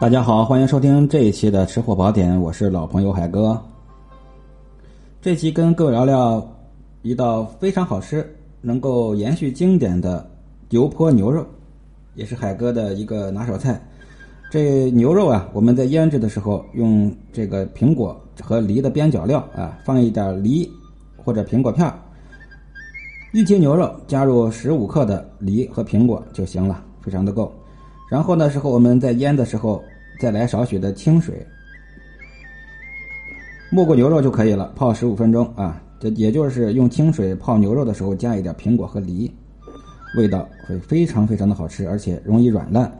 大家好，欢迎收听这一期的吃货宝典，我是老朋友海哥。这期跟各位聊聊一道非常好吃、能够延续经典的油泼牛肉，也是海哥的一个拿手菜。这牛肉啊，我们在腌制的时候用这个苹果和梨的边角料啊，放一点梨或者苹果片一斤牛肉加入十五克的梨和苹果就行了，非常的够。然后呢，时候我们在腌的时候再来少许的清水，没过牛肉就可以了，泡十五分钟啊。这也就是用清水泡牛肉的时候加一点苹果和梨，味道会非常非常的好吃，而且容易软烂。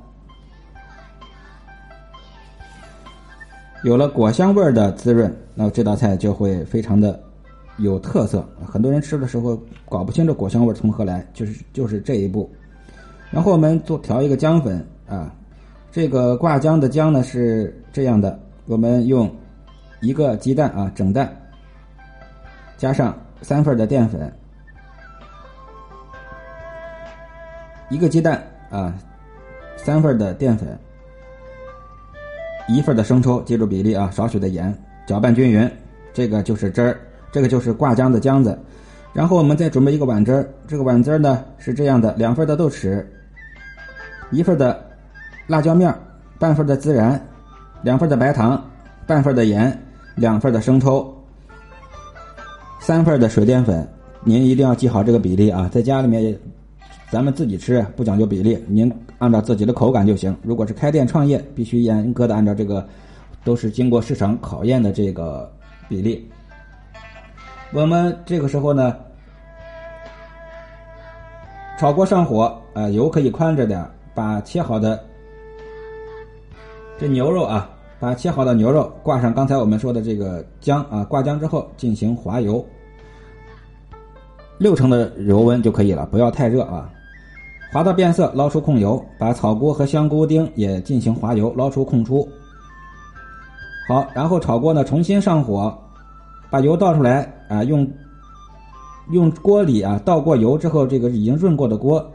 有了果香味儿的滋润，那这道菜就会非常的有特色。很多人吃的时候搞不清这果香味从何来，就是就是这一步。然后我们做调一个姜粉。啊，这个挂浆的浆呢是这样的，我们用一个鸡蛋啊，整蛋，加上三份的淀粉，一个鸡蛋啊，三份的淀粉，一份的生抽，记住比例啊，少许的盐，搅拌均匀，这个就是汁儿，这个就是挂浆的浆子。然后我们再准备一个碗汁儿，这个碗汁儿呢是这样的，两份的豆豉，一份的。辣椒面半份的孜然，两份的白糖，半份的盐，两份的生抽，三份的水淀粉。您一定要记好这个比例啊！在家里面，咱们自己吃不讲究比例，您按照自己的口感就行。如果是开店创业，必须严格的按照这个，都是经过市场考验的这个比例。我们这个时候呢，炒锅上火，啊，油可以宽着点，把切好的。这牛肉啊，把切好的牛肉挂上刚才我们说的这个姜啊，挂姜之后进行滑油，六成的油温就可以了，不要太热啊。滑到变色，捞出控油，把草菇和香菇丁也进行滑油，捞出控出。好，然后炒锅呢重新上火，把油倒出来啊，用用锅里啊倒过油之后，这个已经润过的锅，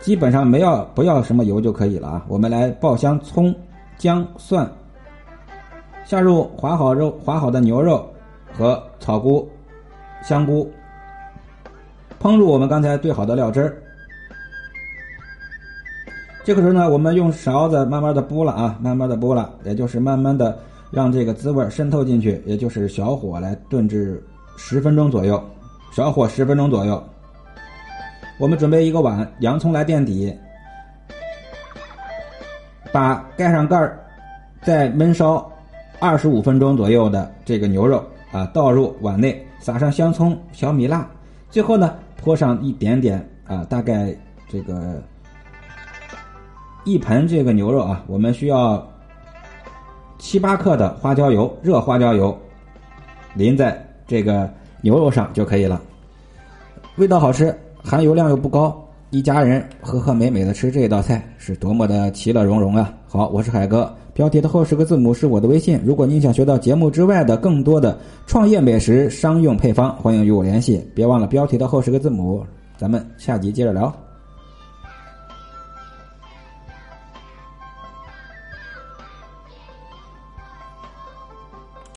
基本上没要不要什么油就可以了啊。我们来爆香葱。姜蒜，下入划好肉、划好的牛肉和草菇、香菇，烹入我们刚才兑好的料汁儿。这个时候呢，我们用勺子慢慢的拨了啊，慢慢的拨了，也就是慢慢的让这个滋味渗透进去，也就是小火来炖至十分钟左右，小火十分钟左右。我们准备一个碗，洋葱来垫底。把盖上盖儿，再焖烧二十五分钟左右的这个牛肉啊，倒入碗内，撒上香葱、小米辣，最后呢泼上一点点啊，大概这个一盆这个牛肉啊，我们需要七八克的花椒油，热花椒油淋在这个牛肉上就可以了，味道好吃，含油量又不高。一家人和和美美的吃这道菜是多么的其乐融融啊！好，我是海哥，标题的后十个字母是我的微信。如果您想学到节目之外的更多的创业美食、商用配方，欢迎与我联系。别忘了标题的后十个字母。咱们下集接着聊。